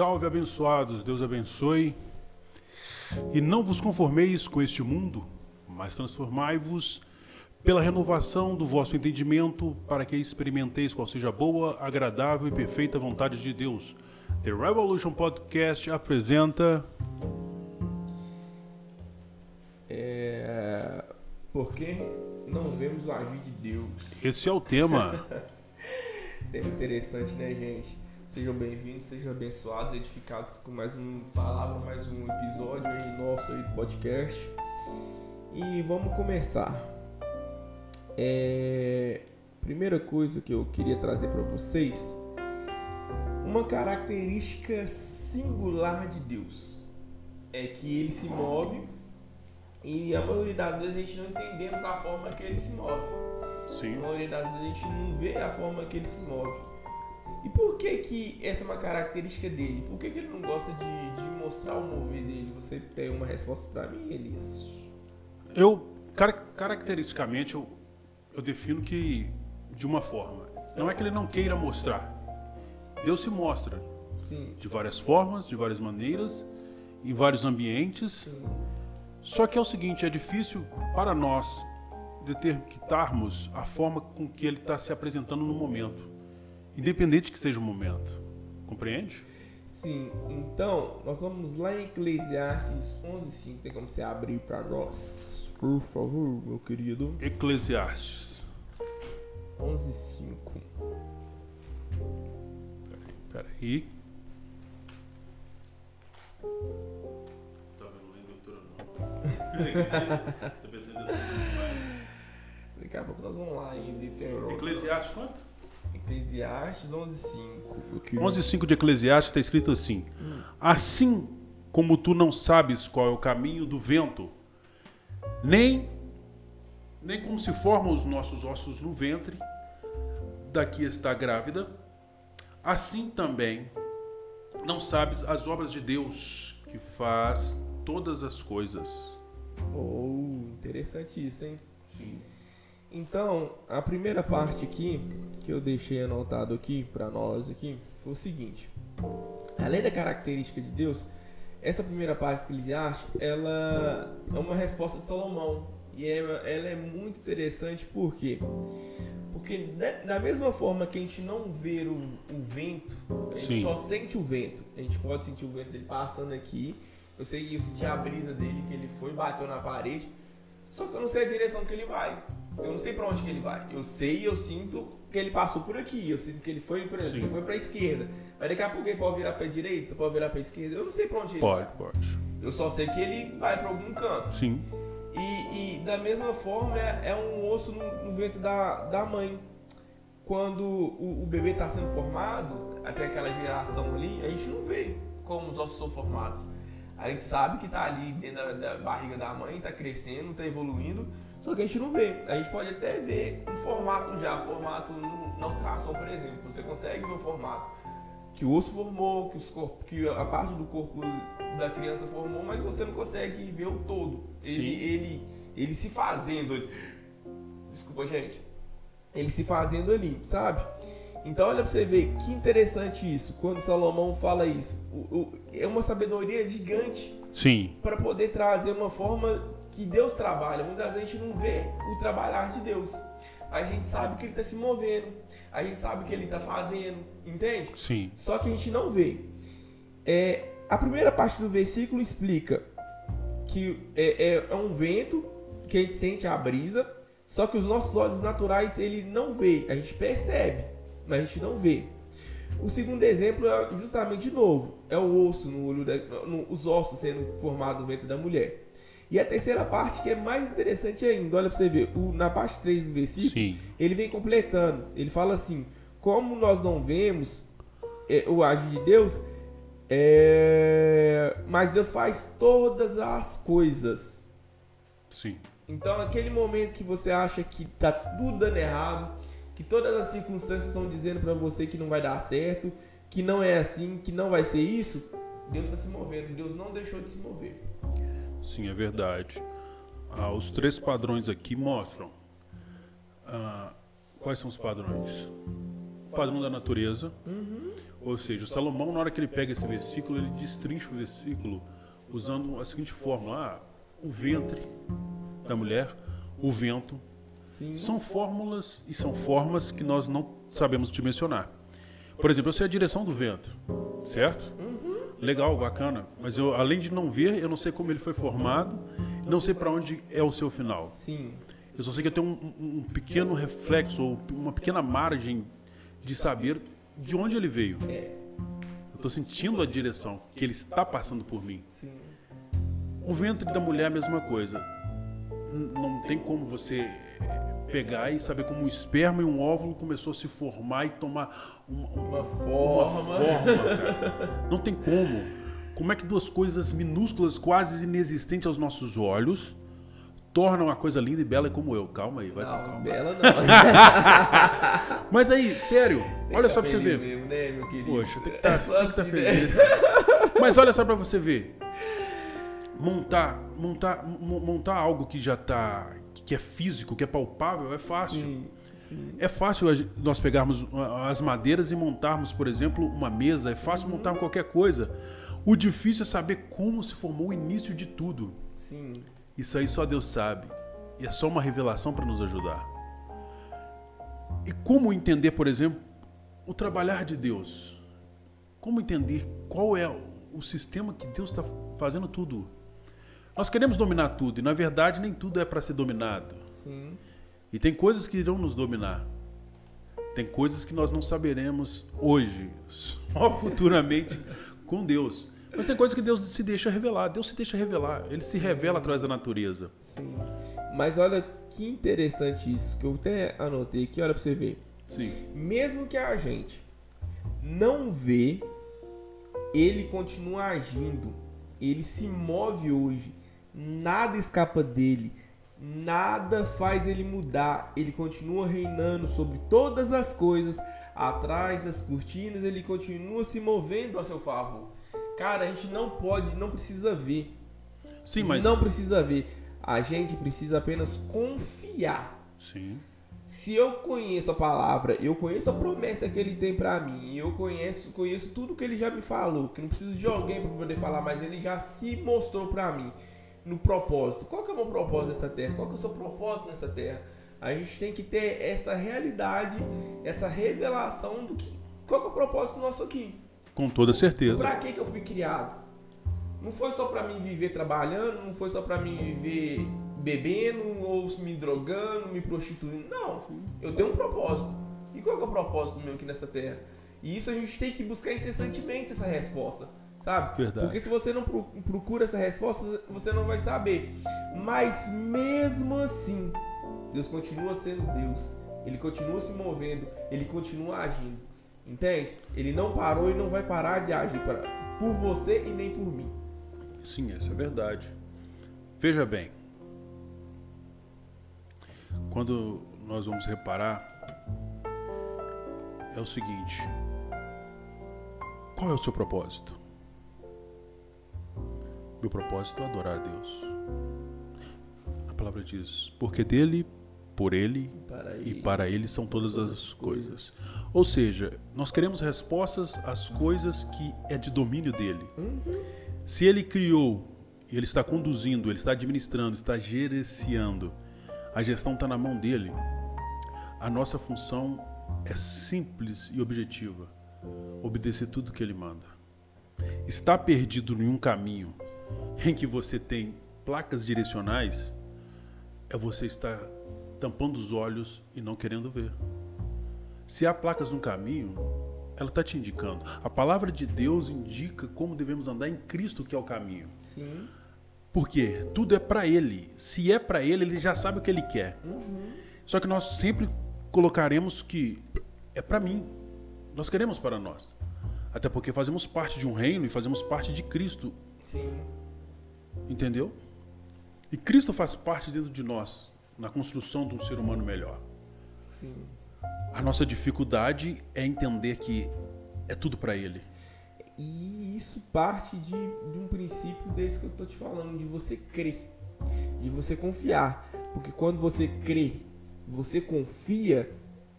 Salve, abençoados, Deus abençoe. E não vos conformeis com este mundo, mas transformai-vos pela renovação do vosso entendimento, para que experimenteis qual seja a boa, agradável e perfeita vontade de Deus. The Revolution Podcast apresenta. É... Por que não vemos o agir de Deus? Esse é o tema. Tema interessante, né, gente? Sejam bem-vindos, sejam abençoados, edificados com mais uma palavra, mais um episódio aí nosso aí do podcast. E vamos começar. É... Primeira coisa que eu queria trazer para vocês, uma característica singular de Deus é que ele se move e a maioria das vezes a gente não entendemos a forma que ele se move. Sim. A maioria das vezes a gente não vê a forma que ele se move. E por que que essa é uma característica dele? Por que, que ele não gosta de, de mostrar o mover dele? Você tem uma resposta para mim, Elias? Eu, car- caracteristicamente, eu, eu defino que de uma forma. Não é que ele não queira mostrar. Deus se mostra Sim, de várias formas, de várias maneiras, em vários ambientes. sim, Só que é o seguinte, é difícil para nós determinarmos a forma com que ele está se apresentando no momento, independente que seja o momento. Compreende? sim. Então, nós vamos lá em Eclesiastes 11.5. Tem como você abrir para nós? Por favor, meu querido. Eclesiastes. 11.5. Peraí. Tá vendo lá em Deuteronômio. Tô pensando em Deuteronômio. Daqui a pouco nós vamos lá em Deuteronômio. Eclesiastes quanto? Eclesiastes 11.5. meu querido. 11.5 de Eclesiastes está escrito assim: Assim como tu não sabes qual é o caminho do vento, nem, nem como se formam os nossos ossos no ventre, daqui está grávida, assim também não sabes as obras de Deus, que faz todas as coisas. Oh, interessante isso, hein? Então, a primeira parte aqui que eu deixei anotado aqui para nós aqui foi o seguinte: além da característica de Deus, essa primeira parte que eles acham, ela é uma resposta de Salomão e é- ela é muito interessante por quê? Porque da- da mesma forma que a gente não vê o, o vento, a gente Sim. só sente o vento. A gente pode sentir o vento dele passando aqui. Eu sei que eu senti a brisa dele, que ele foi, bateu na parede. Só que eu não sei a direção que ele vai. Eu não sei pra onde que ele vai. Eu sei e eu sinto que ele passou por aqui. Eu sinto que ele foi, por exemplo, foi pra esquerda. Mas daqui a pouco ele pode virar pra direita, pode virar pra esquerda. Eu não sei pra onde ele Pode, vai. pode. Eu só sei que ele vai pra algum canto. Sim, E, e da mesma forma é, é um osso no, no ventre da, da mãe. Quando o, o bebê está sendo formado, até aquela geração ali, a gente não vê como os ossos são formados. A gente sabe que está ali dentro da, da barriga da mãe, está crescendo, está evoluindo, só que a gente não vê. A gente pode até ver um formato já, formato na ultrassom, por exemplo. Você consegue ver o formato que o osso formou, que, os corpos, que a parte do corpo da criança formou, mas você não consegue ver o todo. Ele, Sim. ele, ele se fazendo ali. Desculpa, gente. Ele se fazendo ali, sabe? Então olha pra você ver que interessante isso. Quando Salomão fala isso, O- o- é uma sabedoria gigante sim, para poder trazer uma forma que Deus trabalha. Muitas vezes a gente não vê o trabalhar de Deus. A gente sabe que ele está se movendo, a gente sabe que ele está fazendo, entende? sim. Só que a gente não vê. É, a primeira parte do versículo explica que é, é- é um vento que a gente sente a brisa, só que os nossos olhos naturais ele não vê, a gente percebe, mas a gente não vê. O segundo exemplo é justamente de novo, é o osso no olho, da, no- os ossos sendo formados no ventre da mulher. E a terceira parte que é mais interessante ainda, olha para você ver, o- na parte 3 do versículo, Sim. ele vem completando. Ele fala assim: como nós não vemos é, o agir de Deus, é, mas Deus faz todas as coisas. Sim. Então, aquele momento que você acha que tá tudo dando errado, que todas as circunstâncias estão dizendo para você que não vai dar certo, que não é assim, que não vai ser isso, Deus está se movendo. Deus não deixou de se mover. Sim, é verdade. Ah, os três padrões aqui mostram ah, quais são os padrões. O padrão da natureza, Ou seja, o Salomão, na hora que ele pega esse versículo, ele destrincha o versículo usando a seguinte fórmula: ah, o ventre da mulher, o vento. Sim. São fórmulas e são formas que nós não sabemos dimensionar. Por exemplo, eu sei a direção do vento, certo? Legal, bacana. Mas eu, além de não ver, eu não sei como ele foi formado, não sei para onde é o seu final. Sim. Eu só sei que eu tenho um, um- pequeno reflexo, ou uma pequena margem de saber de onde ele veio. Eu estou sentindo a direção que ele está passando por mim. Sim. O ventre da mulher é a mesma coisa. Não tem como você pegar e saber como um esperma e um óvulo começou a se formar e tomar uma, uma Uma uma forma. forma, cara. Não tem como. Como é que duas coisas minúsculas, quase inexistentes aos nossos olhos, tornam uma coisa linda e bela como eu? Calma aí, vai Não, calma. bela não. Mas aí, sério, Tem olha que só tá pra você ver. Mesmo, né, meu querido? Poxa, tem que É estar só assim, né? feliz. Mas olha só pra você ver. Montar, montar, mo- montar algo que já tá, que é físico, que é palpável, é fácil. Sim, sim. É fácil nós pegarmos as madeiras e montarmos, por exemplo, uma mesa. É fácil Uhum. montar qualquer coisa. O difícil é saber como se formou o início de tudo. Sim. Isso aí só Deus sabe. E é só uma revelação para nos ajudar. E como entender, por exemplo, o trabalhar de Deus? Como entender qual é o sistema que Deus está fazendo tudo? Nós queremos dominar tudo e, na verdade, nem tudo é para ser dominado. Sim. E tem coisas que irão nos dominar. Tem coisas que nós não saberemos hoje, só futuramente com Deus. Mas tem coisas que Deus se deixa revelar. Deus se deixa revelar. Ele se revela através da natureza. Sim. Mas olha que interessante isso, que eu até anotei aqui, olha pra você ver. Sim. Mesmo que a gente não vê, ele continua agindo. Ele se move hoje. Nada escapa dele. Nada faz ele mudar. Ele continua reinando sobre todas as coisas. Atrás das cortinas, ele continua se movendo a seu favor. Cara, a gente não pode, não precisa ver. Sim, mas. Não precisa ver. A gente precisa apenas confiar. Sim. Se eu conheço a palavra, eu conheço a promessa que ele tem pra mim, eu conheço, conheço tudo que ele já me falou, que não preciso de alguém para poder falar, mas ele já se mostrou pra mim no propósito. Qual que é o meu propósito nessa terra? Qual que é o seu propósito nessa terra? A gente tem que ter essa realidade, essa revelação do que qual que é o propósito nosso aqui? Com toda certeza. Pra que que eu fui criado? Não foi só pra mim viver trabalhando, não foi só pra mim viver bebendo ou me drogando, me prostituindo. Não, eu tenho um propósito. E qual que é o propósito meu aqui nessa terra? E isso a gente tem que buscar incessantemente essa resposta, sabe? Verdade. Porque se você não pro- procura essa resposta, você não vai saber. Mas mesmo assim, Deus continua sendo Deus. Ele continua se movendo, ele continua agindo. Entende? Ele não parou e não vai parar de agir para, por você e nem por mim. Sim, isso é verdade. Veja bem. Quando nós vamos reparar, é o seguinte: qual é o seu propósito? Meu propósito é adorar a Deus. A palavra diz: porque dele, por ele Para e para ele são todas as coisas. Ou seja, nós queremos respostas às coisas que é de domínio dele. Se ele criou, e ele está conduzindo, ele está administrando, está gerenciando, a gestão está na mão dele, a nossa função é simples e objetiva: obedecer tudo que ele manda. Está perdido em um caminho em que você tem placas direcionais, é você estar tampando os olhos e não querendo ver. Se há placas no caminho, ela está te indicando. A palavra de Deus indica como devemos andar em Cristo, que é o caminho. Sim. Porque tudo é para Ele. Se é para Ele, Ele já sabe o que Ele quer. Só que nós sempre colocaremos que é para mim. Nós queremos para nós. Até porque fazemos parte de um reino e fazemos parte de Cristo. Sim. Entendeu? E Cristo faz parte dentro de nós, na construção de um ser humano melhor. Sim. A nossa dificuldade é entender que é tudo para Ele. E isso parte de, de um princípio desse que eu tô te falando, de você crer, de você confiar. Porque quando você crê, você confia,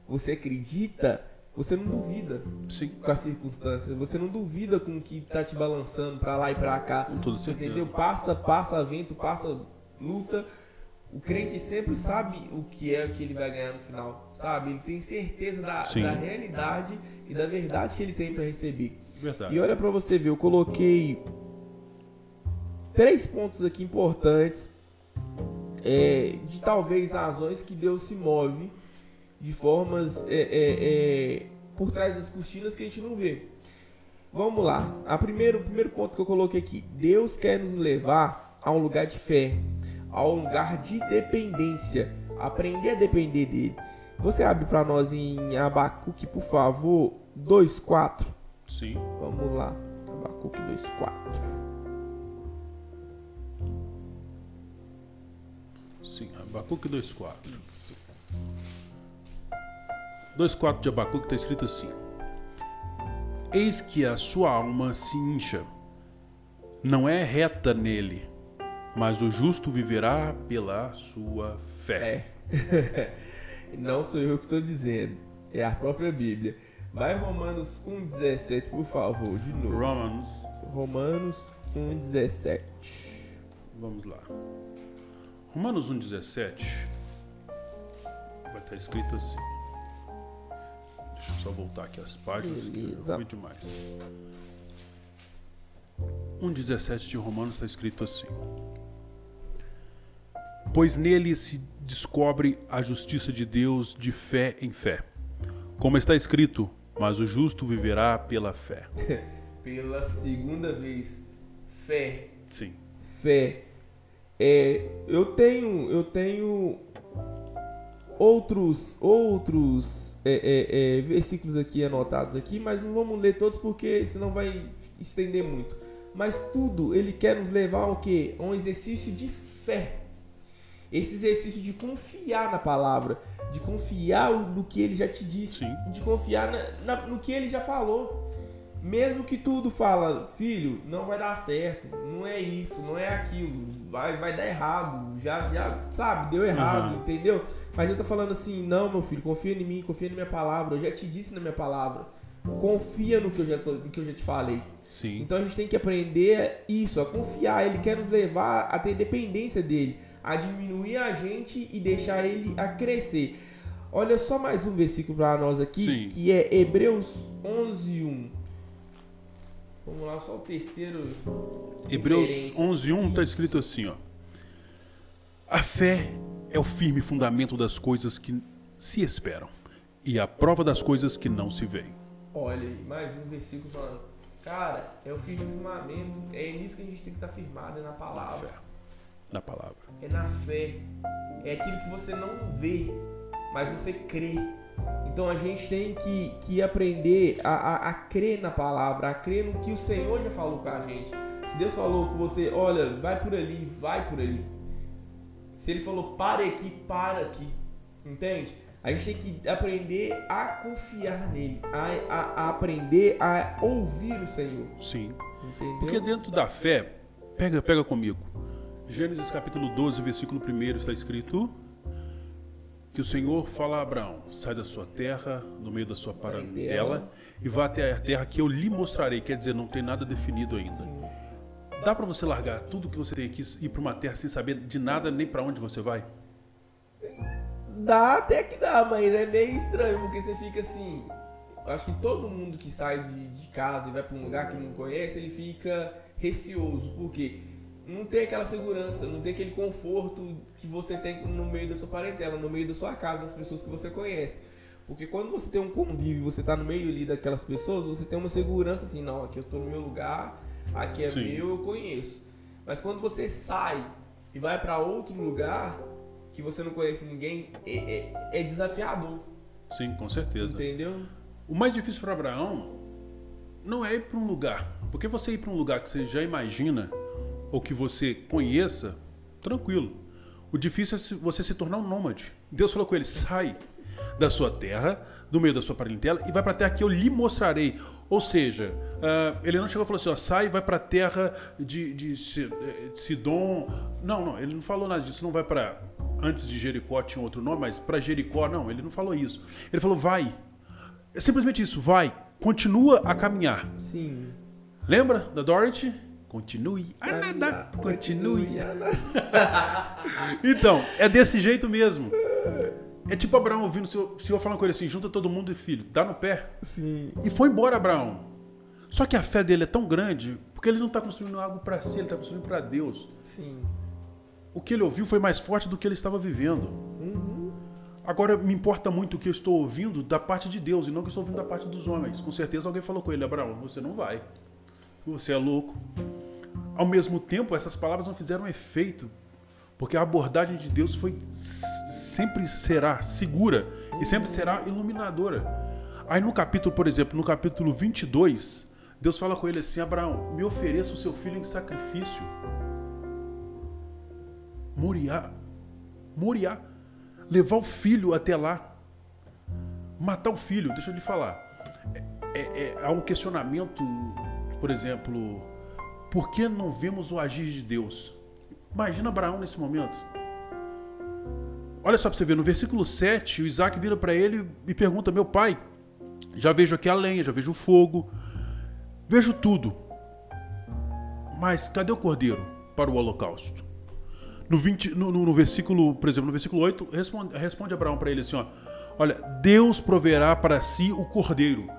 você acredita, você não duvida Sim. com as circunstâncias, você não duvida com o que tá te balançando pra lá e pra cá. Toda certeza. Entendeu? Passa, passa vento, passa luta. O crente sempre sabe o que é que ele vai ganhar no final, sabe? Ele tem certeza da, da realidade e da verdade que ele tem pra receber. Verdade. E olha pra você ver, eu coloquei três pontos aqui importantes é, de talvez razões que Deus se move de formas é, é, é, por trás das cortinas que a gente não vê. Vamos lá. A primeiro, o primeiro ponto que eu coloquei aqui. Deus quer nos levar a um lugar de fé, a um lugar de dependência. Aprender a depender dele. Você abre para nós em Abacuque, por favor, 2.4. Sim. Vamos lá. Abacuque 2.4. Sim. Abacuque 2.4. 2.4 de Abacuque está escrito assim. Eis que a sua alma se incha. Não é reta nele, mas o justo viverá pela sua fé. É. Não sou eu que estou dizendo. É a própria Bíblia. Vai Romanos 1,17, por favor, de novo. Romans, Romanos 1,17. vamos lá. Romanos 1,17 vai estar escrito assim. Só voltar aqui as páginas, que Beleza. fui demais. 1,17 de Romanos está escrito assim. Pois nele se descobre a justiça de Deus de fé em fé. Como está escrito, mas o justo viverá pela fé. Pela segunda vez, fé. Sim. Fé. É, eu tenho, eu tenho outros, outros é, é, é, versículos aqui anotados aqui, mas não vamos ler todos porque senão vai estender muito. Mas tudo ele quer nos levar ao quê? A um exercício de fé. Esse exercício de confiar na palavra, de confiar no que ele já te disse, Sim. de confiar na- na- no que ele já falou. Mesmo que tudo fala, filho, não vai dar certo, não é isso, não é aquilo, vai, vai dar errado, já, já, sabe, deu errado, Uhum. entendeu? Mas eu tô falando assim, não, meu filho, confia em mim, confia na minha palavra, eu já te disse na minha palavra. Confia no que eu já, tô, no que eu já te falei. Sim. Então a gente tem que aprender isso, a confiar. Ele quer nos levar a ter dependência dele, a diminuir a gente e deixar ele a crescer. Olha só mais um versículo para nós aqui, Sim. que é Hebreus 11:1. Vamos lá, só o terceiro. Hebreus referência. 11:1 está escrito assim, ó. A fé é o firme fundamento das coisas que se esperam e a prova das coisas que não se veem. Olha aí, mais um versículo falando. Cara, é o firme firmamento, é nisso que a gente tem que estar firmado, é na Na palavra. fé. Na palavra. é na fé. É aquilo que você não vê, mas você crê. Então a gente tem que, que aprender a, a, a crer na palavra, a crer no que o Senhor já falou com a gente. Se Deus falou com você, olha, vai por ali, vai por ali. Se Ele falou, pare aqui, para aqui. Entende? A gente tem que aprender a confiar nele, a, a, a aprender a ouvir o Senhor. Sim. Entendeu? Porque dentro da fé, pega, pega comigo. Gênesis capítulo 12, versículo 1 está escrito que o Senhor fala a Abraão: sai da sua terra, no meio da sua parentela, e vá até a terra que eu lhe mostrarei. Quer dizer, não tem nada definido ainda. Dá para você largar tudo que você tem aqui e ir para uma terra sem saber de nada nem para onde você vai? Dá até que dá, mas é meio estranho, porque você fica assim. Acho que todo mundo que sai de, de casa e vai pra um lugar que não conhece, ele fica receoso, porque não tem aquela segurança, não tem aquele conforto que você tem no meio da sua parentela, no meio da sua casa, das pessoas que você conhece. Porque quando você tem um convívio, você tá no meio ali daquelas pessoas, você tem uma segurança assim, não, aqui eu tô no meu lugar, aqui é Sim. meu, eu conheço. Mas quando você sai e vai pra outro lugar que você não conhece ninguém, é, é- é desafiador, Sim, com certeza. entendeu? O mais difícil para Abraão não é ir para um lugar, porque você ir para um lugar que você já imagina ou que você conheça, tranquilo. O difícil é você se tornar um nômade. Deus falou com ele: sai da sua terra, do meio da sua parentela e vai para a terra que eu lhe mostrarei. Ou seja, ah, ele não chegou e falou assim: ó, sai e vai para a terra de, de, Si- eh, Sidom. Não, não, ele não falou nada disso. Não vai para. Antes de Jericó tinha outro nome, mas para Jericó, não, ele não falou isso. Ele falou: vai É simplesmente isso, vai, continua a caminhar. Sim. Lembra da Dorothy? Continue a nadar, continue. Então, é desse jeito mesmo. É tipo Abraão ouvindo o senhor, senhor falando com ele assim: junta todo mundo e filho, dá no pé. Sim. E foi embora Abraão. Só que a fé dele é tão grande porque ele não está construindo algo para si, ele está construindo para Deus. Sim. O que ele ouviu foi mais forte do que ele estava vivendo. Uhum. Agora me importa muito o que eu estou ouvindo da parte de Deus e não o que eu estou ouvindo da parte dos homens. Com certeza alguém falou com ele: Abraão, você não vai. Você é louco. Ao mesmo tempo, essas palavras não fizeram efeito, porque a abordagem de Deus foi sempre será segura e sempre será iluminadora. Aí no capítulo, por exemplo, no capítulo 22, Deus fala com ele assim: Abraão, me ofereça o seu filho em sacrifício. Moriá, Moriá, levar o filho até lá, matar o filho. Deixa eu lhe falar. É, é, é, há um questionamento, por exemplo, por que não vemos o agir de Deus? Imagina Abraão nesse momento. Olha só para você ver, no versículo 7, o Isaac vira para ele e pergunta: Meu pai, já vejo aqui a lenha, já vejo o fogo, vejo tudo. Mas cadê o cordeiro para o holocausto? No, 20, no, no, no versículo, por exemplo, no versículo 8, responde, responde Abraão para ele assim: ó, Olha, Deus proverá para si o cordeiro.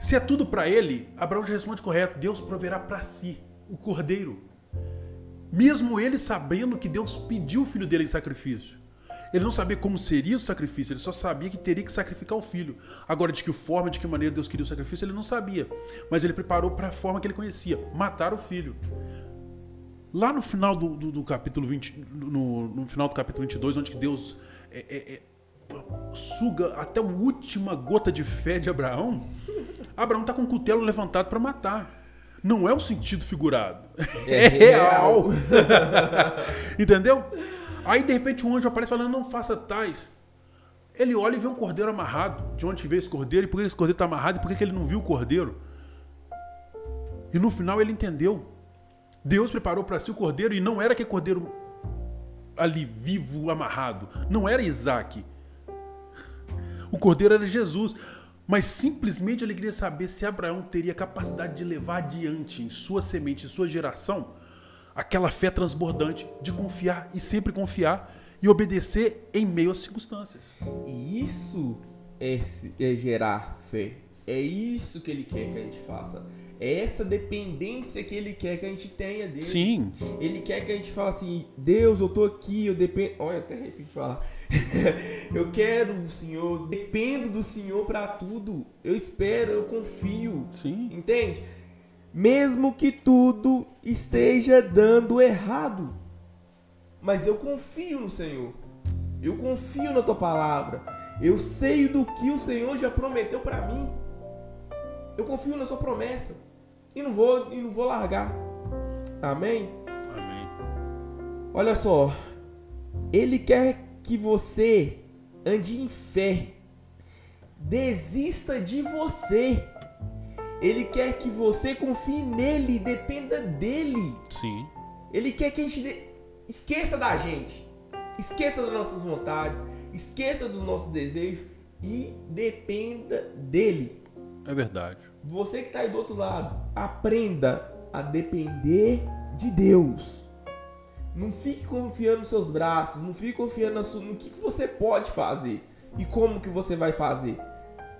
Se é tudo para ele, Abraão já responde correto: Deus proverá para si o cordeiro. Mesmo ele sabendo que Deus pediu o filho dele em sacrifício. Ele não sabia como seria o sacrifício, ele só sabia que teria que sacrificar o filho. Agora, de que forma, de que maneira Deus queria o sacrifício, ele não sabia. Mas ele preparou para a forma que ele conhecia: matar o filho. Lá no final do, do, do capítulo 20, no, no, final do capítulo 22, onde Deus é, é, é, suga até a última gota de fé de Abraão, Abraão está com o cutelo levantado para matar. Não é um sentido figurado. É, é real. Entendeu? Aí de repente um anjo aparece falando: não faça tais. Ele olha e vê um cordeiro amarrado. De onde veio esse cordeiro? E por que esse cordeiro está amarrado? E por que ele não viu o cordeiro? E no final ele entendeu. Deus preparou para si o cordeiro e não era aquele cordeiro ali vivo, amarrado. Não era Isaac. O cordeiro era Jesus. Mas simplesmente ele queria saber se Abraão teria capacidade de levar adiante em sua semente, em sua geração, aquela fé transbordante de confiar e sempre confiar e obedecer em meio às circunstâncias. E isso é, é gerar fé. É isso que ele quer que a gente faça. É essa dependência que ele quer que a gente tenha dele. Sim. Ele quer que a gente fale assim: Deus, eu tô aqui, eu dependo. Olha, até repito falar. eu quero o Senhor, dependo do Senhor para tudo. Eu espero, eu confio. Sim. Entende? mesmo que tudo esteja dando errado. Mas eu confio no Senhor. Eu confio na tua palavra. Eu sei do que o Senhor já prometeu para mim. Eu confio na sua promessa e não vou e não vou largar. Amém. Amém. Olha só, ele quer que você ande em fé. Desista de você. Ele quer que você confie nele dependa dele. Sim. Ele quer que a gente de... esqueça da gente. Esqueça das nossas vontades, esqueça dos nossos desejos e dependa dele. É verdade. Você que está aí do outro lado, aprenda a depender de Deus. Não fique confiando nos seus braços, não fique confiando no que, que você pode fazer e como que você vai fazer.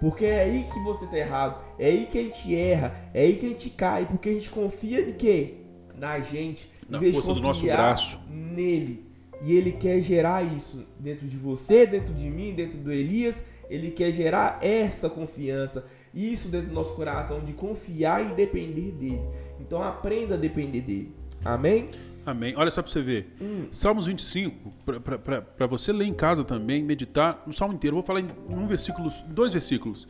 Porque é aí que você tá errado, é aí que a gente erra, é aí que a gente cai, porque a gente confia de quê? Na gente, Na força do nosso braço. nele. E ele quer gerar isso dentro de você, dentro de mim, dentro do Elias. Ele quer gerar essa confiança, isso dentro do nosso coração, de confiar e depender dele. Então aprenda a depender dele. Amém? Amém. Olha só para você ver. Hum. Salmos 25, para você ler em casa também, meditar no salmo inteiro. Eu vou falar em um versículo, dois versículos.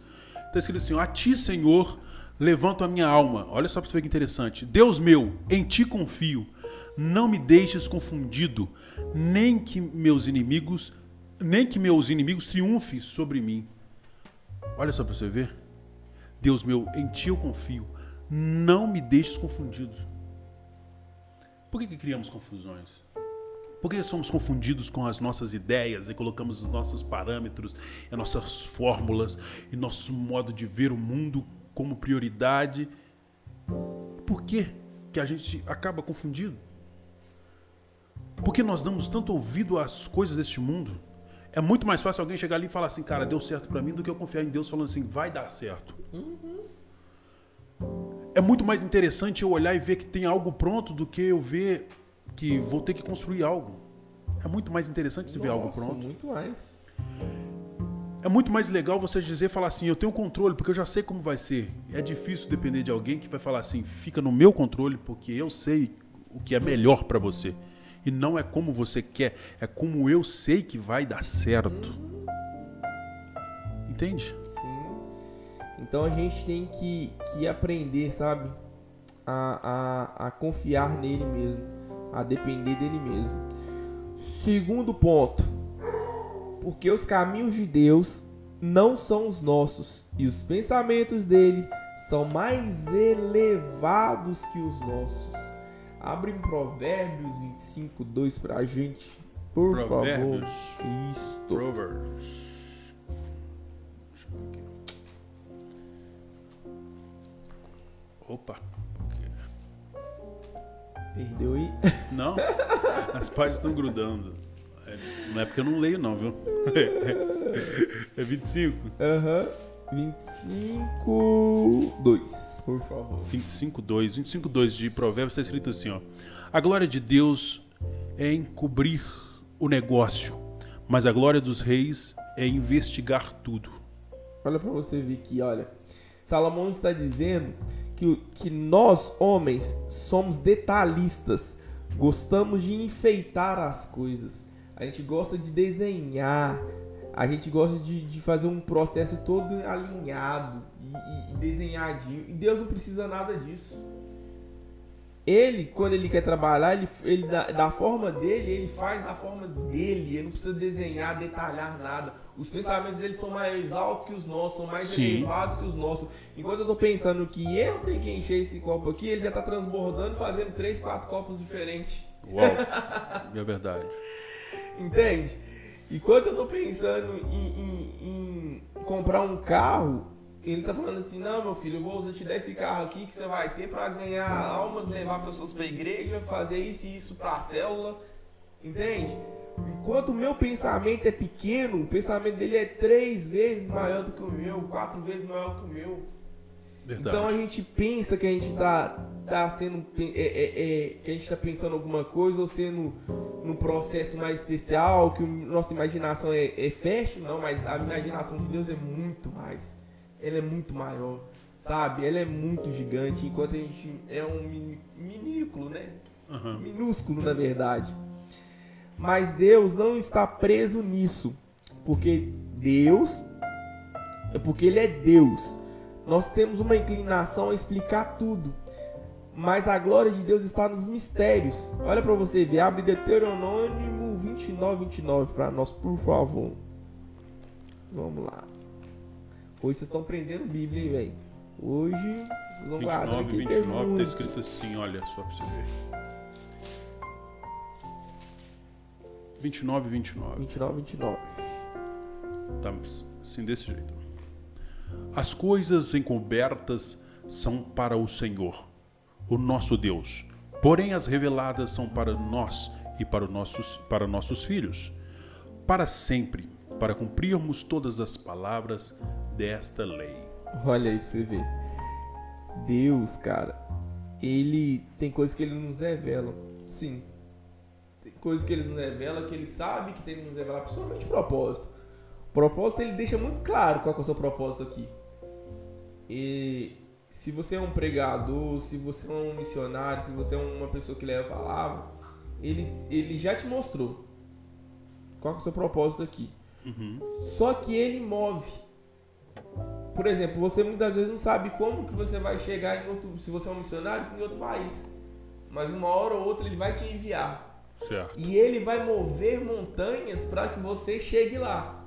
Está escrito assim: A ti, Senhor, levanto a minha alma. Olha só para você ver que interessante. Deus meu, em ti confio. Não me deixes confundido, nem que meus inimigos, nem que meus inimigos triunfem sobre mim. Olha só para você ver. Deus meu, em ti eu confio. Não me deixes confundido. Por que, que criamos confusões? Por que somos confundidos com as nossas ideias e colocamos os nossos parâmetros, as nossas fórmulas e nosso modo de ver o mundo como prioridade? Por que, que a gente acaba confundido? Por que nós damos tanto ouvido às coisas deste mundo? É muito mais fácil alguém chegar ali e falar assim, cara, deu certo para mim, do que eu confiar em Deus falando assim, vai dar certo. Uhum. É muito mais interessante eu olhar e ver que tem algo pronto do que eu ver que vou ter que construir algo. É muito mais interessante você ver algo pronto. muito mais. É muito mais legal você dizer, falar assim, eu tenho controle, porque eu já sei como vai ser. É difícil depender de alguém que vai falar assim, fica no meu controle, porque eu sei o que é melhor para você. E não é como você quer, é como eu sei que vai dar certo. Entende? Sim. Então a gente tem que, que aprender, sabe? A, a, a confiar nele mesmo, a depender dele mesmo. Segundo ponto, porque os caminhos de Deus não são os nossos e os pensamentos dele são mais elevados que os nossos. Abre em Provérbios 25, 2 pra gente, por Provérbios. favor. Isto. Provérbios. Opa. Perdeu aí? Não. As páginas estão grudando. É, não é porque eu não leio, não, viu? É 25. Aham. Uhum. 25, 2, por favor. 25, 2. 25, 2 de Provérbios está escrito assim: ó. A glória de Deus é encobrir o negócio, mas a glória dos reis é investigar tudo. Olha para você ver que, olha. Salomão está dizendo que, que nós, homens, somos detalhistas, gostamos de enfeitar as coisas, a gente gosta de desenhar, a gente gosta de, de fazer um processo todo alinhado e, e, e desenhadinho. E Deus não precisa nada disso. Ele, quando ele quer trabalhar, ele, ele da, da, forma dele, ele faz da forma dele. Ele não precisa desenhar, detalhar nada. Os pensamentos dele são mais altos que os nossos, são mais Sim. elevados que os nossos. Enquanto eu tô pensando que eu tenho que encher esse copo aqui, ele já tá transbordando, fazendo três, quatro copos diferentes. Uau, é verdade. Entende? E quando eu tô pensando em, em, em, comprar um carro, ele tá falando assim, não, meu filho, eu vou te dar esse carro aqui que você vai ter para ganhar almas, levar pessoas pra igreja, fazer isso e isso pra célula. Entende? Enquanto o meu pensamento é pequeno, o pensamento dele é três vezes maior do que o meu, quatro vezes maior que o meu. Verdade. Então a gente pensa que a gente tá, tá sendo. É, é, é, que a gente tá pensando alguma coisa ou sendo num processo mais especial, que nossa imaginação é, é fértil, não, mas a imaginação de Deus é muito mais. Ela é muito maior, sabe? Ela é muito gigante, enquanto a gente é um minúsculo, né? Uhum. Minúsculo, na verdade. Mas Deus não está preso nisso, porque Deus, é porque Ele é Deus. Nós temos uma inclinação a explicar tudo mas a glória de Deus está nos mistérios. Olha para você ver, abre Deuteronômio 29, 29 para nós, por favor. Vamos lá. Hoje vocês estão prendendo Bíblia, hein, velho? Hoje vocês vão 29, guardar aqui. 29 está escrito assim, olha só para você ver. 29, 29. 29, 29. Tá assim desse jeito. As coisas encobertas são para o Senhor o nosso Deus. Porém, as reveladas são para nós e para nossos, para nossos filhos, para sempre, para cumprirmos todas as palavras desta lei. Olha aí para você ver. Deus, cara, ele tem coisas que ele nos revela. Sim. Tem coisas que ele nos revela que ele sabe que tem que nos revelar, principalmente o propósito. O propósito ele deixa muito claro qual é o seu propósito aqui. E se você é um pregador, se você é um missionário, se você é uma pessoa que leva a palavra, ele, ele já te mostrou qual é o seu propósito aqui. Uhum. Só que ele move. Por exemplo, você muitas vezes não sabe como que você vai chegar em outro, se você é um missionário, em outro país. Mas uma hora ou outra ele vai te enviar. Certo. E ele vai mover montanhas para que você chegue lá.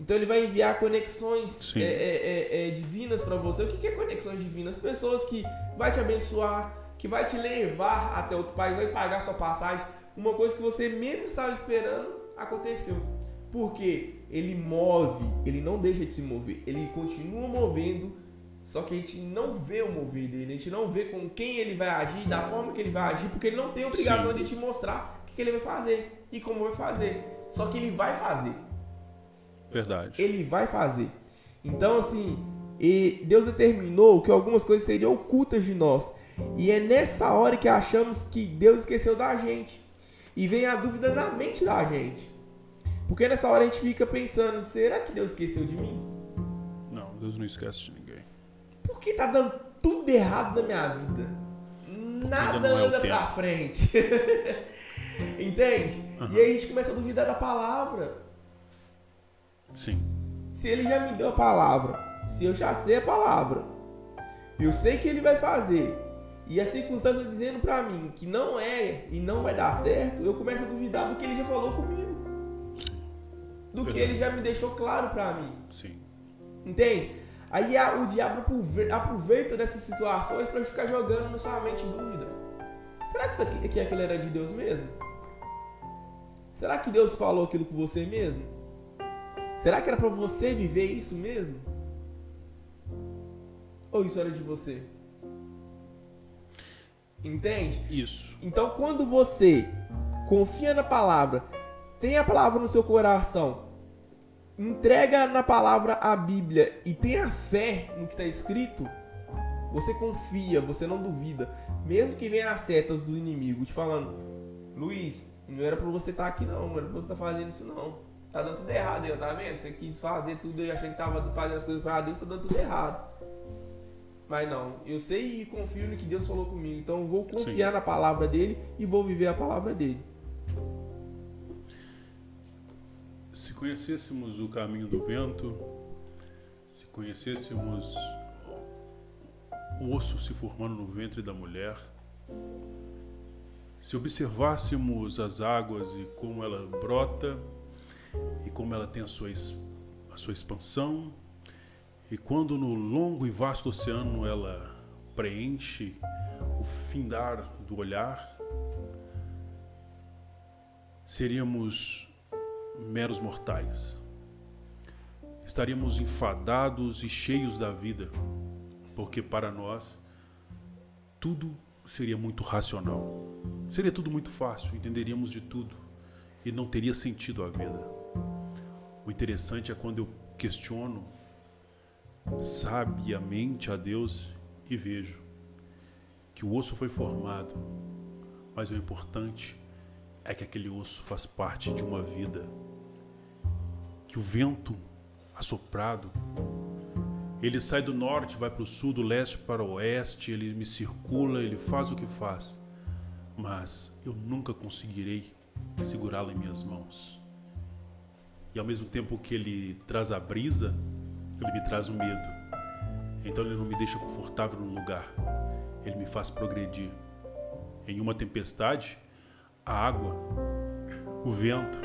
Então ele vai enviar conexões é, é, é, é, divinas para você. O que, que é conexões divinas? Pessoas que vai te abençoar, que vai te levar até outro país, vai pagar sua passagem. uma coisa que você menos estava esperando aconteceu. Porque ele move, ele não deixa de se mover, ele continua movendo, só que a gente não vê o mover dele, a gente não vê com quem ele vai agir, da forma que ele vai agir, porque ele não tem obrigação Sim. de te mostrar o que, que ele vai fazer e como vai fazer. Só que ele vai fazer. Verdade. Ele vai fazer. Então, assim, Deus determinou que algumas coisas seriam ocultas de nós. E é nessa hora que achamos que Deus esqueceu da gente. E vem a dúvida na mente da gente. Porque nessa hora a gente fica pensando: será que Deus esqueceu de mim? Não, Deus não esquece de ninguém. Por que tá dando tudo errado na minha vida? Nada é anda pra frente. Entende? Uhum. E aí a gente começa a duvidar da palavra. Sim. Se ele já me deu a palavra, se eu já sei a palavra, eu sei que ele vai fazer, e a circunstância dizendo para mim que não é e não vai dar certo, eu começo a duvidar do que ele já falou comigo. Do que ele já me deixou claro para mim. Sim. Entende? Aí o diabo aproveita dessas situações para ficar jogando na sua mente dúvida. Será que isso aqui, que aquilo era de Deus mesmo? Será que Deus falou aquilo com você mesmo? Será que era para você viver isso mesmo? Ou isso era de você? Entende? Isso. Então, quando você confia na palavra, tem a palavra no seu coração, entrega na palavra a Bíblia e tem a fé no que está escrito, você confia, você não duvida. Mesmo que venha as setas do inimigo te falando, Luiz, não era para você estar tá aqui não, não era para você estar tá fazendo isso não. Tá dando tudo errado aí, tá vendo? Você quis fazer tudo e achando que tava fazendo as coisas para Deus, tá dando tudo errado. Mas não, eu sei e confio no que Deus falou comigo. Então eu vou confiar Sim. na palavra dele e vou viver a palavra dele. Se conhecêssemos o caminho do vento, se conhecêssemos o osso se formando no ventre da mulher, se observássemos as águas e como ela brota e como ela tem a sua, a sua expansão, e quando no longo e vasto oceano ela preenche o findar do olhar, seríamos meros mortais. Estaríamos enfadados e cheios da vida, porque para nós tudo seria muito racional. Seria tudo muito fácil, entenderíamos de tudo e não teria sentido a vida. O interessante é quando eu questiono sabiamente a Deus e vejo que o osso foi formado, mas o importante é que aquele osso faz parte de uma vida, que o vento assoprado, ele sai do norte, vai para o sul, do leste para o oeste, ele me circula, ele faz o que faz, mas eu nunca conseguirei segurá-lo em minhas mãos. E ao mesmo tempo que ele traz a brisa, ele me traz o medo. Então ele não me deixa confortável no lugar. Ele me faz progredir. Em uma tempestade, a água, o vento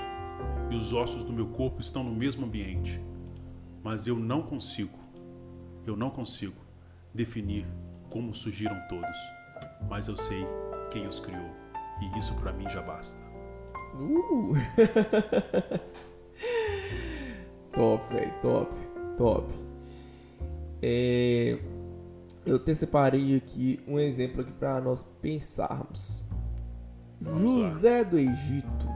e os ossos do meu corpo estão no mesmo ambiente. Mas eu não consigo, eu não consigo definir como surgiram todos. Mas eu sei quem os criou. E isso para mim já basta. Uh! top, velho, top. Top. É, eu te separei aqui um exemplo aqui para nós pensarmos. Vamos José lá. do Egito.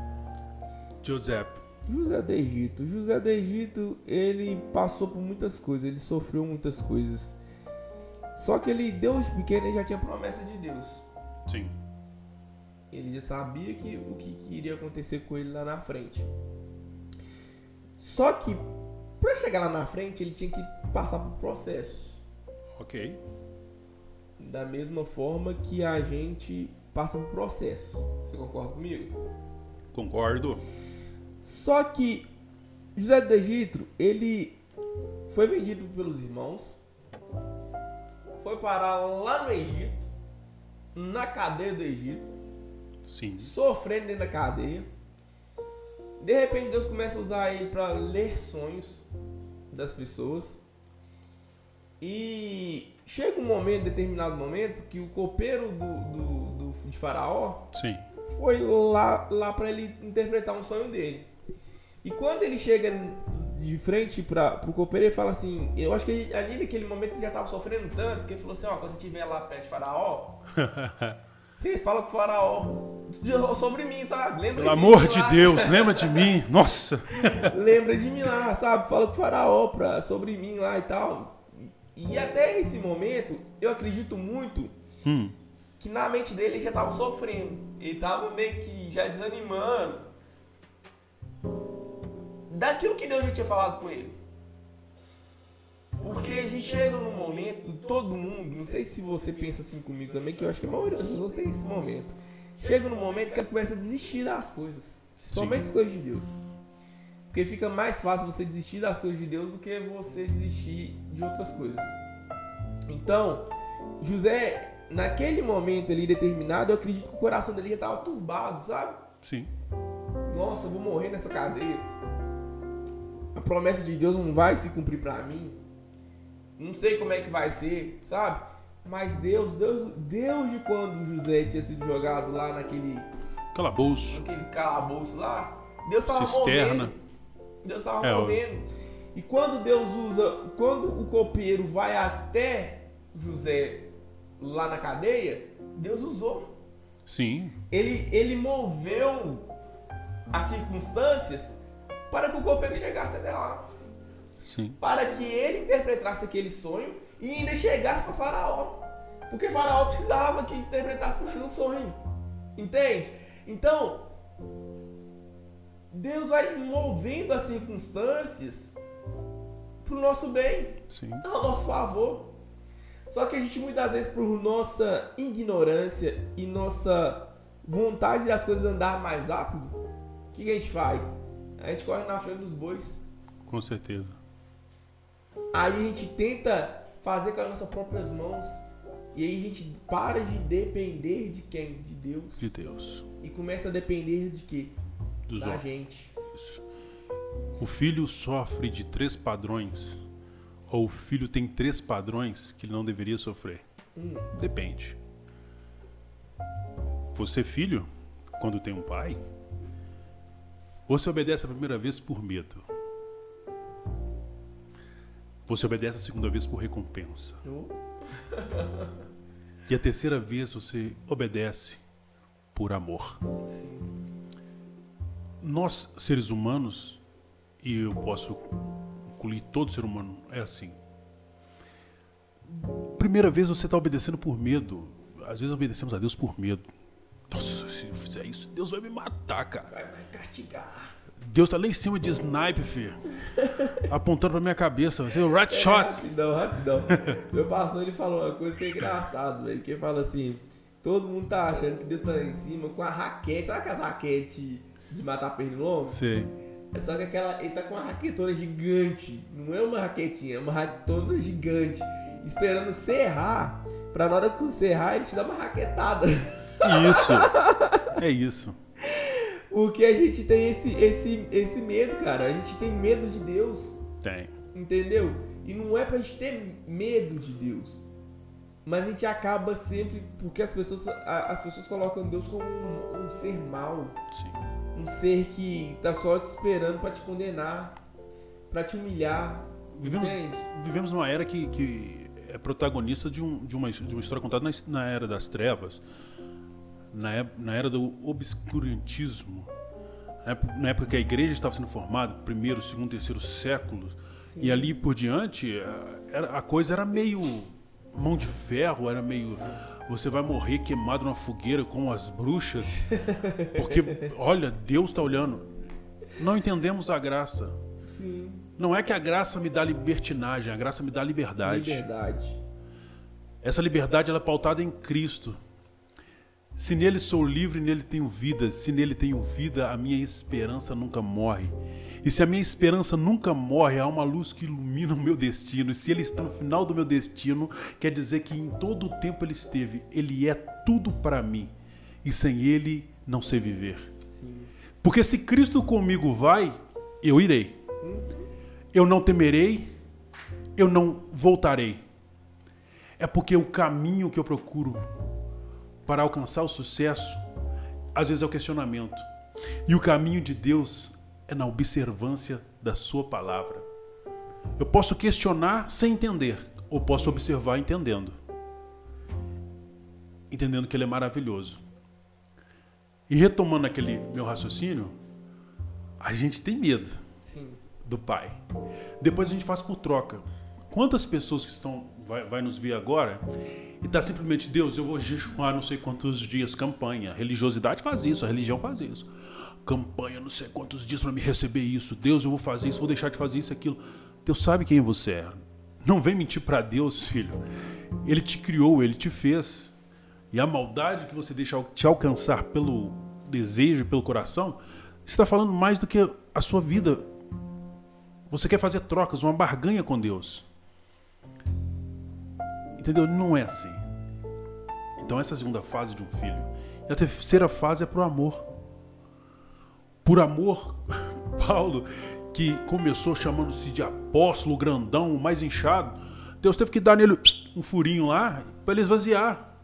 José. José do Egito. José do Egito, ele passou por muitas coisas, ele sofreu muitas coisas. Só que ele, Deus pequeno, ele já tinha promessa de Deus. Sim. Ele já sabia que, o que, que iria acontecer com ele lá na frente. Só que para chegar lá na frente, ele tinha que passar por processos. Ok. Da mesma forma que a gente passa por processos. Você concorda comigo? Concordo. Só que José do Egito, ele foi vendido pelos irmãos, foi parar lá no Egito, na cadeia do Egito, Sim. sofrendo dentro da cadeia de repente Deus começa a usar ele para ler sonhos das pessoas. E chega um momento, determinado momento, que o copeiro do, do, do de Faraó Sim. foi lá, lá para ele interpretar um sonho dele. E quando ele chega de frente para o copeiro, ele fala assim: Eu acho que ali naquele momento ele já estava sofrendo tanto, que ele falou assim: Ó, quando você estiver lá perto de Faraó, você fala com o Faraó sobre mim, sabe? Lembra Pelo de amor de lá. Deus, lembra de mim, nossa. lembra de mim lá, sabe? Fala com o Faraó pra, sobre mim lá e tal. E até esse momento, eu acredito muito hum. que na mente dele ele já estava sofrendo. Ele estava meio que já desanimando daquilo que Deus já tinha falado com ele. Porque a gente chega num momento, todo mundo, não sei se você pensa assim comigo também, que eu acho que a maioria das pessoas tem esse momento. Chega num momento que ela começa a desistir das coisas, principalmente Sim. as coisas de Deus. Porque fica mais fácil você desistir das coisas de Deus do que você desistir de outras coisas. Então, José, naquele momento ali determinado, eu acredito que o coração dele já estava turbado, sabe? Sim. Nossa, eu vou morrer nessa cadeia a promessa de Deus não vai se cumprir para mim. Não sei como é que vai ser, sabe? Mas Deus, Deus, Deus de quando José tinha sido jogado lá naquele calabouço, naquele calabouço lá, Deus estava movendo. Deus estava é, movendo. E quando Deus usa, quando o copeiro vai até José lá na cadeia, Deus usou. Sim. Ele, ele moveu as circunstâncias para que o copeiro chegasse até lá. Sim. Para que ele interpretasse aquele sonho e ainda chegasse para Faraó. Porque Faraó precisava que interpretasse mais um sonho. Entende? Então, Deus vai movendo as circunstâncias para o nosso bem, Sim. ao nosso favor. Só que a gente muitas vezes, por nossa ignorância e nossa vontade das coisas andar mais rápido, o que a gente faz? a gente corre na frente dos bois. Com certeza. Aí a gente tenta fazer com as nossas próprias mãos. E aí a gente para de depender de quem? De Deus. De Deus. E começa a depender de quê? Dos da gente. Isso. O filho sofre de três padrões. Ou o filho tem três padrões que ele não deveria sofrer. Hum. Depende. Você, filho, quando tem um pai, você obedece a primeira vez por medo. Você obedece a segunda vez por recompensa. e a terceira vez você obedece por amor. Sim. Nós, seres humanos, e eu posso incluir todo ser humano, é assim. Primeira vez você está obedecendo por medo. Às vezes obedecemos a Deus por medo. Nossa, se eu fizer isso, Deus vai me matar, cara. Vai, vai castigar. Deus tá lá em cima de snipe, filho. apontando pra minha cabeça. O rat é, shot. Rapidão, rapidão. Meu pastor ele falou uma coisa que é engraçado, velho. Que ele fala assim: todo mundo tá achando que Deus tá lá em cima com a raquete. Sabe aquelas raquetes de matar pernilongo? Sei. É só que aquela. Ele tá com uma raquetona gigante. Não é uma raquetinha, é uma raquetona gigante. Esperando serrar. Pra na hora que você serrar, ele te dá uma raquetada. Isso. É isso. Porque a gente tem esse, esse, esse medo, cara. A gente tem medo de Deus. Tem. Entendeu? E não é pra gente ter medo de Deus. Mas a gente acaba sempre. Porque as pessoas, as pessoas colocam Deus como um, um ser mau. Sim. Um ser que tá só te esperando para te condenar, para te humilhar. Vivemos, vivemos uma era que, que é protagonista de, um, de, uma, de uma história contada na, na era das trevas na, na era do obscurantismo, na época que a igreja estava sendo formada, primeiro, segundo, terceiro século, Sim. e ali por diante, eh, era, a coisa era meio mão de ferro, era meio você vai morrer queimado na fogueira com as bruxas, porque olha, Deus está olhando. Não entendemos a graça. Sim. Não é que a graça me dá libertinagem, a graça me dá liberdade. Liberdade. Essa liberdade ela é pautada em Cristo. Se nele sou livre, nele tenho vida. Se nele tenho vida, a minha esperança nunca morre. E se a minha esperança nunca morre, há uma luz que ilumina o meu destino. E se ele está no final do meu destino, quer dizer que em todo o tempo ele esteve. Ele é tudo para mim. E sem ele, não sei viver. Sim. Porque se Cristo comigo vai, eu irei. Eu não temerei, eu não voltarei. É porque o caminho que eu procuro para alcançar o sucesso, às vezes é o questionamento. E o caminho de Deus é na observância da sua palavra. Eu posso questionar sem entender, ou posso observar entendendo. Entendendo que ele é maravilhoso. E retomando aquele meu raciocínio, a gente tem medo Sim. do pai. Depois a gente faz por troca. Quantas pessoas que estão vai, vai nos ver agora e tá simplesmente Deus, eu vou jejuar não sei quantos dias campanha. A religiosidade faz isso, a religião faz isso. Campanha não sei quantos dias para me receber isso. Deus, eu vou fazer isso, vou deixar de fazer isso aquilo. Deus sabe quem você é. Não vem mentir para Deus, filho. Ele te criou, ele te fez. E a maldade que você deixa te alcançar pelo desejo, pelo coração, está falando mais do que a sua vida. Você quer fazer trocas, uma barganha com Deus. Entendeu? Não é assim. Então essa é a segunda fase de um filho. E a terceira fase é pro amor. Por amor, Paulo, que começou chamando-se de apóstolo grandão, o mais inchado, Deus teve que dar nele um furinho lá para ele esvaziar.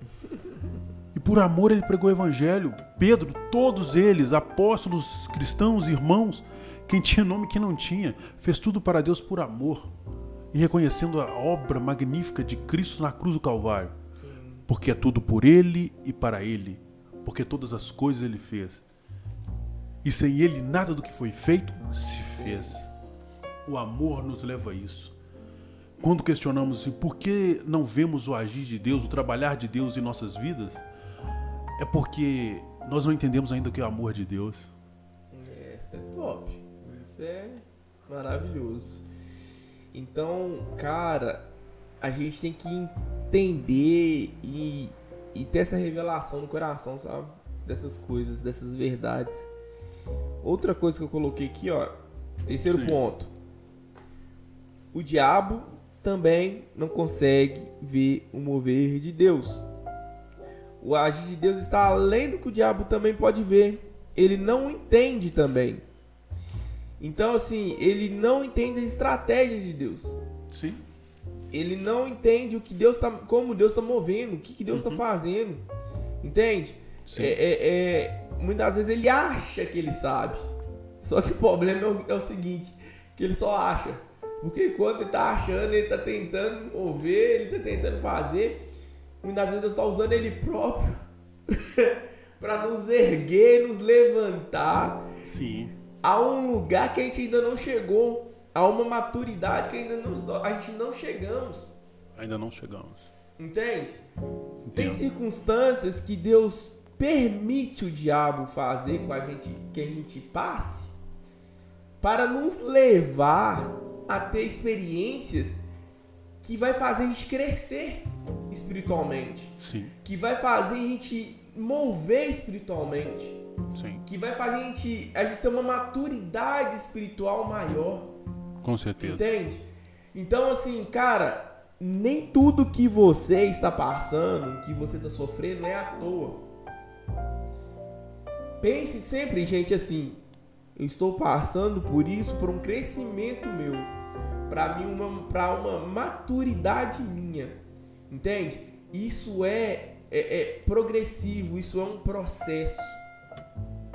E por amor ele pregou o evangelho. Pedro, todos eles, apóstolos, cristãos, irmãos, quem tinha nome quem não tinha, fez tudo para Deus por amor e reconhecendo a obra magnífica de Cristo na cruz do Calvário. Porque é tudo por ele e para ele, porque todas as coisas ele fez. E sem ele nada do que foi feito se fez. O amor nos leva a isso. Quando questionamos assim, por que não vemos o agir de Deus, o trabalhar de Deus em nossas vidas, é porque nós não entendemos ainda o que é o amor de Deus. Essa é top. Isso é maravilhoso. Então, cara, a gente tem que entender e, e ter essa revelação no coração, sabe? Dessas coisas, dessas verdades. Outra coisa que eu coloquei aqui, ó. Terceiro Sim. ponto. O diabo também não consegue ver o mover de Deus. O agir de Deus está além do que o diabo também pode ver. Ele não entende também. Então, assim, ele não entende as estratégias de Deus. Sim. Ele não entende o que Deus tá, como Deus está movendo, o que, que Deus está fazendo. Entende? Sim. É, é- é- muitas vezes ele acha que ele sabe. Só que o problema é o, é o seguinte, que ele só acha. Porque enquanto ele tá achando, ele tá tentando mover, ele tá tentando fazer. Muitas vezes Deus está usando ele próprio para nos erguer, nos levantar Sim. A um lugar que a gente ainda não chegou, a uma maturidade que ainda não, a gente não chegamos. Ainda não chegamos. Entende? Tem Entendo. circunstâncias que Deus permite o diabo fazer com a gente, que a gente passe, para nos levar a ter experiências que vai fazer a gente crescer espiritualmente, Sim. que vai fazer a gente mover espiritualmente, Sim. que vai fazer a gente, a gente ter uma maturidade espiritual maior. Com certeza. Entende? Então, assim, cara, nem tudo que você está passando, que você está sofrendo, é à toa. Pense sempre, gente, assim, eu estou passando por isso, por um crescimento meu, para mim, uma, para uma maturidade minha, entende? Isso é, é, é progressivo, isso é um processo.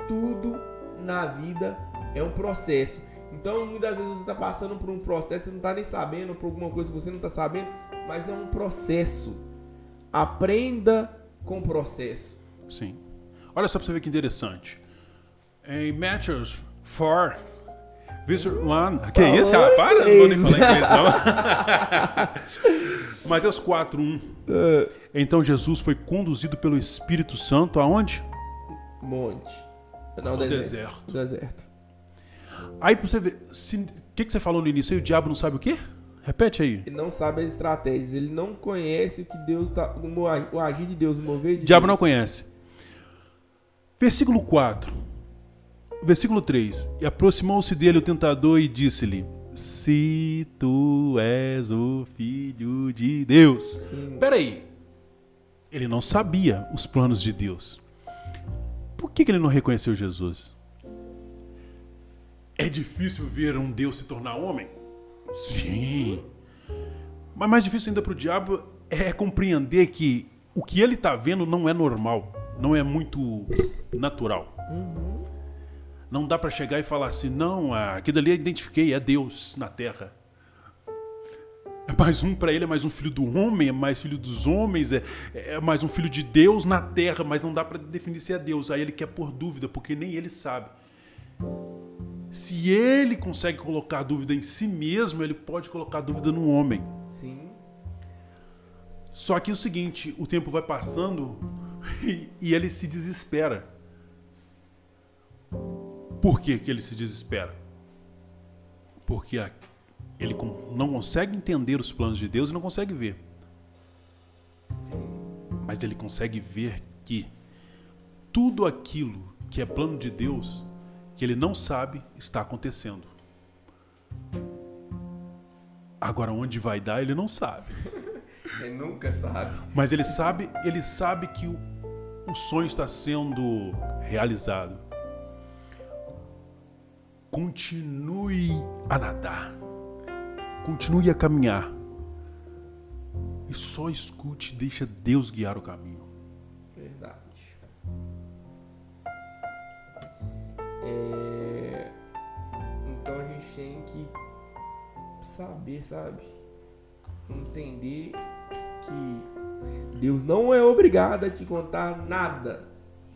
Tudo na vida é um processo. Então, muitas vezes você está passando por um processo, você não está nem sabendo, por alguma coisa que você não está sabendo, mas é um processo. Aprenda com o processo. Sim. Olha só pra você ver que interessante. Em Matthews 4, verso 1. Que isso, Falou rapaz? Não vou nem falar inglês, não. Mateus 4, 1. Então Jesus foi conduzido pelo Espírito Santo aonde? Monte. Não, Ao deserto. deserto. Deserto. Aí pra você ver. O que, que você falou no início aí? O diabo não sabe o quê? Repete aí. Ele não sabe as estratégias, ele não conhece o que Deus tá. O agir de Deus, o mover de O diabo Deus. não conhece. Versículo 4. Versículo 3. E aproximou-se dele o tentador e disse-lhe: Se tu és o filho de Deus. Sim. Peraí. Ele não sabia os planos de Deus. Por que, que ele não reconheceu Jesus? É difícil ver um Deus se tornar homem? Sim. Mas mais difícil ainda para o diabo é compreender que o que ele está vendo não é normal. não é muito natural. Uhum. Não dá para chegar e falar assim, não, aquilo ali eu identifiquei, é Deus na Terra. É mais um para ele, é mais um filho do homem, é mais filho dos homens, é, é mais um filho de Deus na Terra, mas não dá para definir se é Deus. Aí ele quer pôr dúvida, porque nem ele sabe. Se ele consegue colocar dúvida em si mesmo, ele pode colocar dúvida no homem. Sim. Só que é o seguinte, o tempo vai passando e, e ele se desespera. Por que, que ele se desespera? Porque a- ele não consegue entender os planos de Deus e não consegue ver. Mas ele consegue ver que tudo aquilo que é plano de Deus, que ele não sabe, está acontecendo. Agora onde vai dar, ele não sabe. Ele nunca sabe. Mas ele sabe, ele sabe que o, o sonho está sendo realizado. Continue a nadar. Continue a caminhar. E só escute, deixa Deus guiar o caminho. Verdade. É, Então a gente tem que saber, sabe? Entender que Deus não é obrigado a te contar nada,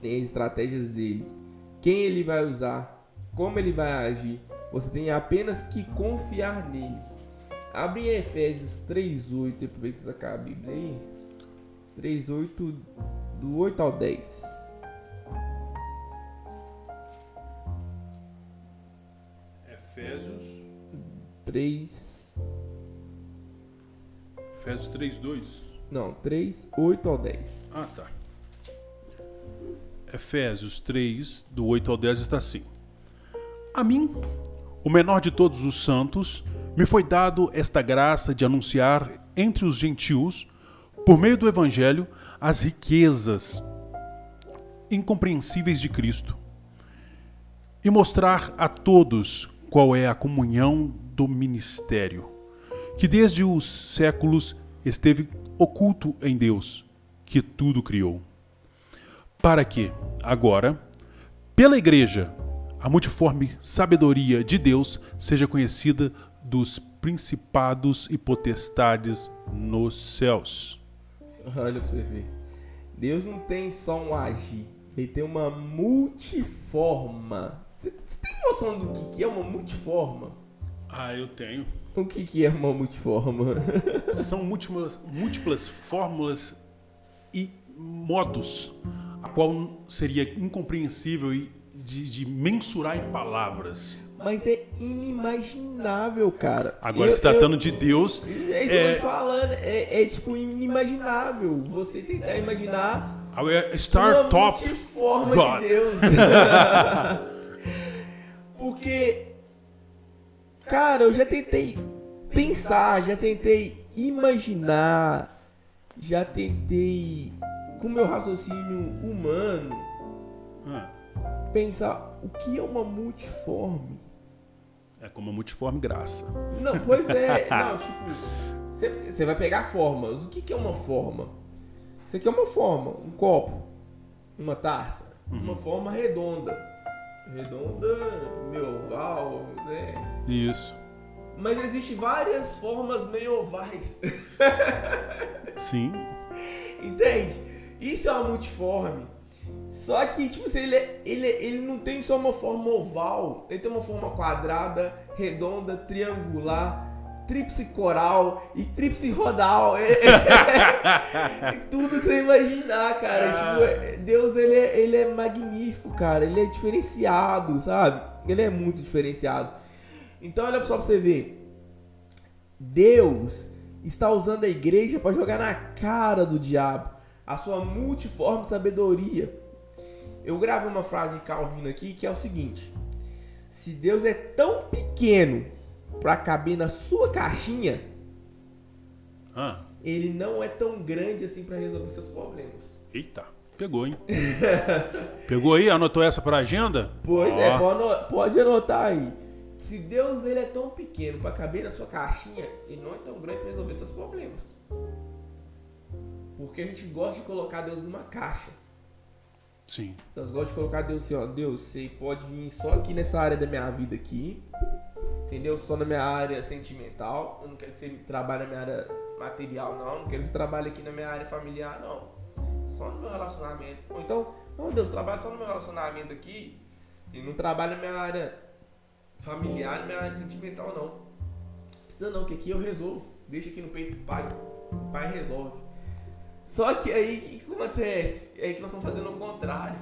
nem as estratégias dele, quem ele vai usar, como ele vai agir. Você tem apenas que confiar nele. Abre Efésios 3:8, aproveita que você tá com a Bíblia aí. 3:8 do 8 ao 10. Efésios, 3. Efésios 3, 2. Não, 3, 8 ao 10. Ah, tá. Efésios 3, do 8 ao 10 está assim: A mim, o menor de todos os santos, me foi dado esta graça de anunciar entre os gentios, por meio do evangelho, as riquezas incompreensíveis de Cristo e mostrar a todos qual é a comunhão do ministério, que desde os séculos esteve oculto em Deus, que tudo criou. Para que, agora, pela Igreja, a multiforme sabedoria de Deus seja conhecida dos principados e potestades nos céus. Olha pra você ver. Deus não tem só um agir, ele tem uma multiforma. Você, tem noção do que, que é uma multiforma? Ah, eu tenho. O que, que é uma multiforma? São múltiplas, múltiplas fórmulas e modos, a qual seria incompreensível e de, de mensurar em palavras. Mas é inimaginável, cara. Agora, Eu- se tratando de Deus, eu- É isso que eu tô te falando. É, é tipo inimaginável. Você tentar imaginar start uma top. God. de Deus. Porque, cara, eu já tentei pensar, já tentei imaginar, já tentei, com meu raciocínio humano, Ah, pensar o que é uma multiforme. É como a multiforme graça. Não, pois é. Não, tipo, você, vai pegar formas. O que, que é uma forma? Isso aqui é uma forma, um copo, uma taça, uma forma redonda. Redonda, meio oval, né? Isso. Mas existe várias formas meio ovais. Sim. Entende? Isso é uma multiforme. Só que, tipo assim, ele, é- ele, é- ele não tem só uma forma oval, ele tem uma forma quadrada, redonda, triangular, tríplice coral e tríplice rodal. É, é- é tudo que você imaginar, cara. Ah. Tipo, é- Deus, ele é, ele é magnífico, cara. Ele é diferenciado, sabe? Ele é muito diferenciado. Então, olha só pra você ver. Deus está usando a igreja para jogar na cara do diabo a sua multiforme sabedoria. Eu gravo uma frase de Calvino aqui que é o seguinte: Se Deus é tão pequeno para caber na sua caixinha, Ah, ele não é tão grande assim para resolver seus problemas. eita, pegou, hein? Pegou aí? Anotou essa para agenda? Pois Ó, é, pode anotar aí. Se Deus ele é tão pequeno para caber na sua caixinha, ele não é tão grande para resolver seus problemas. Porque a gente gosta de colocar Deus numa caixa. Sim. Então, eu gosto de colocar Deus assim, ó, Deus, você pode vir só aqui nessa área da minha vida aqui, entendeu? Só na minha área sentimental. Eu não quero que você trabalhe na minha área material, não. Não quero que você trabalhe aqui na minha área familiar, não. Só no meu relacionamento. Ou então, não, Deus, trabalha só no meu relacionamento aqui e não trabalha na minha área familiar, na minha área sentimental, não. Precisa não, que aqui eu resolvo. Deixa aqui no peito do pai. O pai resolve. Só que aí, o que, que acontece? É que nós estamos fazendo o contrário.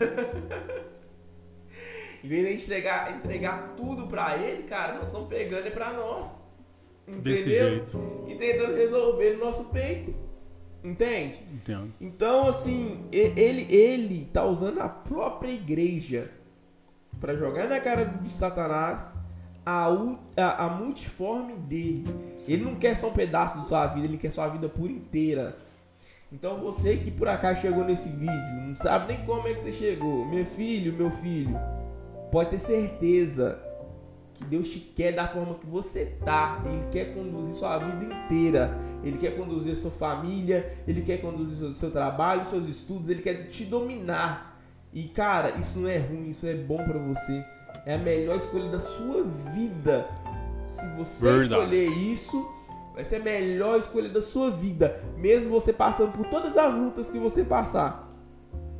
em vez de entregar, entregar tudo pra ele, cara, nós estamos pegando é pra nós. Entendeu? E tentando resolver no nosso peito. Entende? Entendo. Então, assim, ele, ele tá usando a própria igreja pra jogar na cara de Satanás a, a, a multiforme dele. Ele não quer só um pedaço da sua vida, ele quer sua vida por inteira. Então, você que por acaso chegou nesse vídeo, não sabe nem como é que você chegou, meu filho, meu filho, pode ter certeza que Deus te quer da forma que você tá. Ele quer conduzir sua vida inteira. Ele quer conduzir sua família, ele quer conduzir seu, seu trabalho, seus estudos, ele quer te dominar. E cara, isso não é ruim, isso é bom pra você. É a melhor escolha da sua vida. Se você Verdade. escolher isso, vai ser a melhor escolha da sua vida, mesmo você passando por todas as lutas que você passar.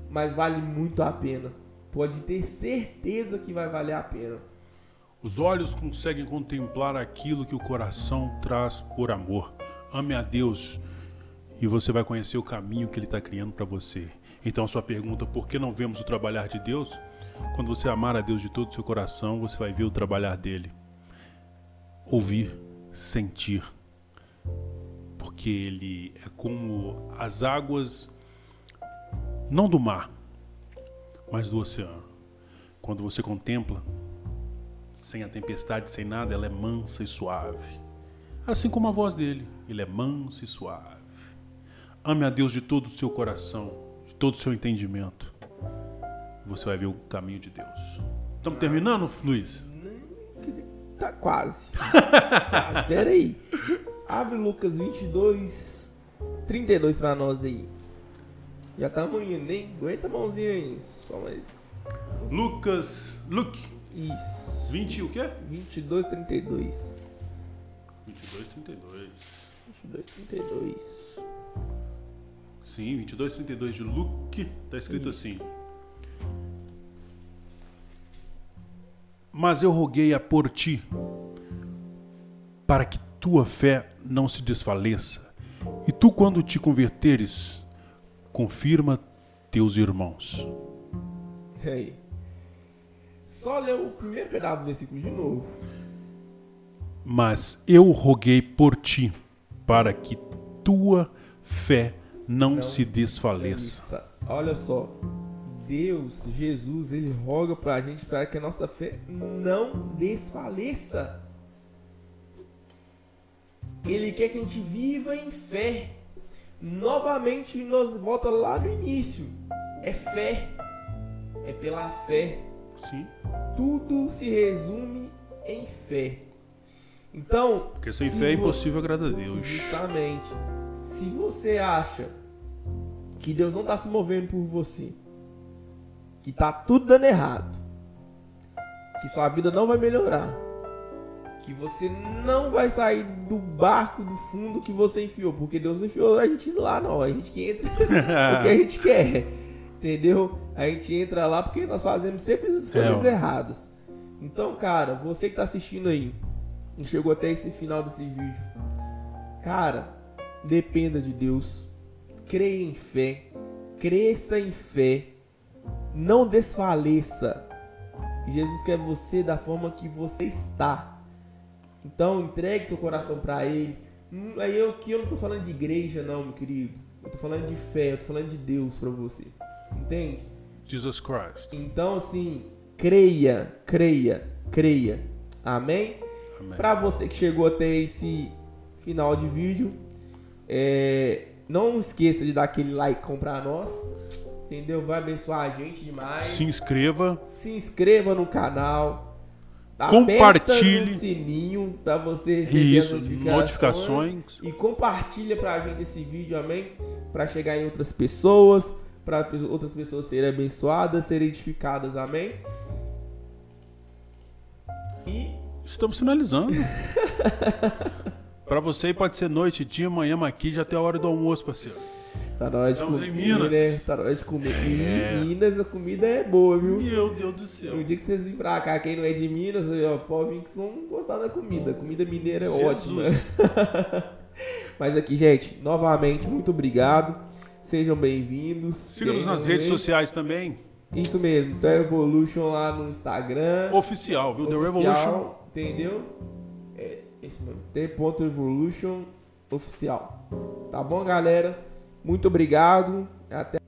Mas vale muito a pena. Pode ter certeza que vai valer a pena. Os olhos conseguem contemplar aquilo que o coração traz por amor. Ame a Deus e você vai conhecer o caminho que Ele está criando para você. Então, a sua pergunta, por que não vemos o trabalhar de Deus? Quando você amar a Deus de todo o seu coração, você vai ver o trabalhar dele. Ouvir, sentir. Porque Ele é como as águas, não do mar, mas do oceano. Quando você contempla, sem a tempestade, sem nada, ela é mansa e suave. Assim como a voz dele, ele é manso e suave. Ame a Deus de todo o seu coração, de todo o seu entendimento. Você vai ver o caminho de Deus. Estamos terminando, Luiz? Tá quase. Quase, Espera aí. Abre Lucas 22, 32 pra nós aí. Já estamos indo, hein? Aguenta a mãozinha aí. Só mais. Lucas, Luke, Isso. 20 o quê? 22, 32. 22, 32. 22, 32. Sim, 22, 32 de Luke, está escrito assim. Mas eu roguei a por ti, para que tua fé não se desfaleça, e tu, quando te converteres, confirma teus irmãos. E aí? Só lê o primeiro pedaço do versículo de novo. Mas eu roguei por ti, para que tua fé não, Não se desfaleça. Olha só. Deus, Jesus, ele roga pra gente para que a nossa fé não desfaleça. Ele quer que a gente viva em fé. Novamente nós volta lá no início. É fé. É pela fé. Sim, Tudo se resume em fé. Então, porque sem se fé é impossível agradar a Deus. Justamente. Se você acha que Deus não está se movendo por você, que tá tudo dando errado, que sua vida não vai melhorar, que você não vai sair do barco do fundo que você enfiou, porque Deus não enfiou a gente lá, não. A gente que entra porque a gente quer, entendeu? A gente entra lá porque nós fazemos sempre as É, ó. erradas. Então, cara, você que tá assistindo aí e chegou até esse final desse vídeo, cara, dependa de Deus, creia em fé, cresça em fé, não desfaleça. Jesus quer você da forma que você está. Então entregue seu coração para Ele. Hum, Aí eu que eu não tô falando de igreja, não, meu querido. Eu tô falando de fé, eu tô falando de Deus para você. Entende? Jesus Christ. Então, assim, creia, creia, creia. Amém? Amém. Pra você que chegou até esse final de vídeo, é, não esqueça de dar aquele like pra nós. Entendeu? Vai abençoar a gente demais. Se inscreva. Se inscreva no canal. Compartilhe. No sininho pra você receber Isso, notificações. notificações. E compartilha pra gente esse vídeo, amém? Pra chegar em outras pessoas. para outras pessoas serem abençoadas, serem edificadas. Amém? E estamos finalizando. para você pode ser noite, dia, manhã, mas aqui já até a hora do almoço, parceiro. Tá na hora de Estamos comer, em Minas. né? Tá na hora de comer. É. E Minas a comida é boa, viu? Meu Deus do céu. No dia que vocês virem pra cá, quem não é de Minas, ó, pode vir que vão gostar da comida. A comida mineira é Jesus. ótima. Mas aqui, gente, novamente, muito obrigado. Sejam bem-vindos. Siga-nos nas redes sociais também. Isso mesmo, The Revolution lá no Instagram. Oficial, viu? Oficial, The Revolution. Entendeu? Isso mesmo. The Revolution Oficial. Tá bom, galera? Muito obrigado. Até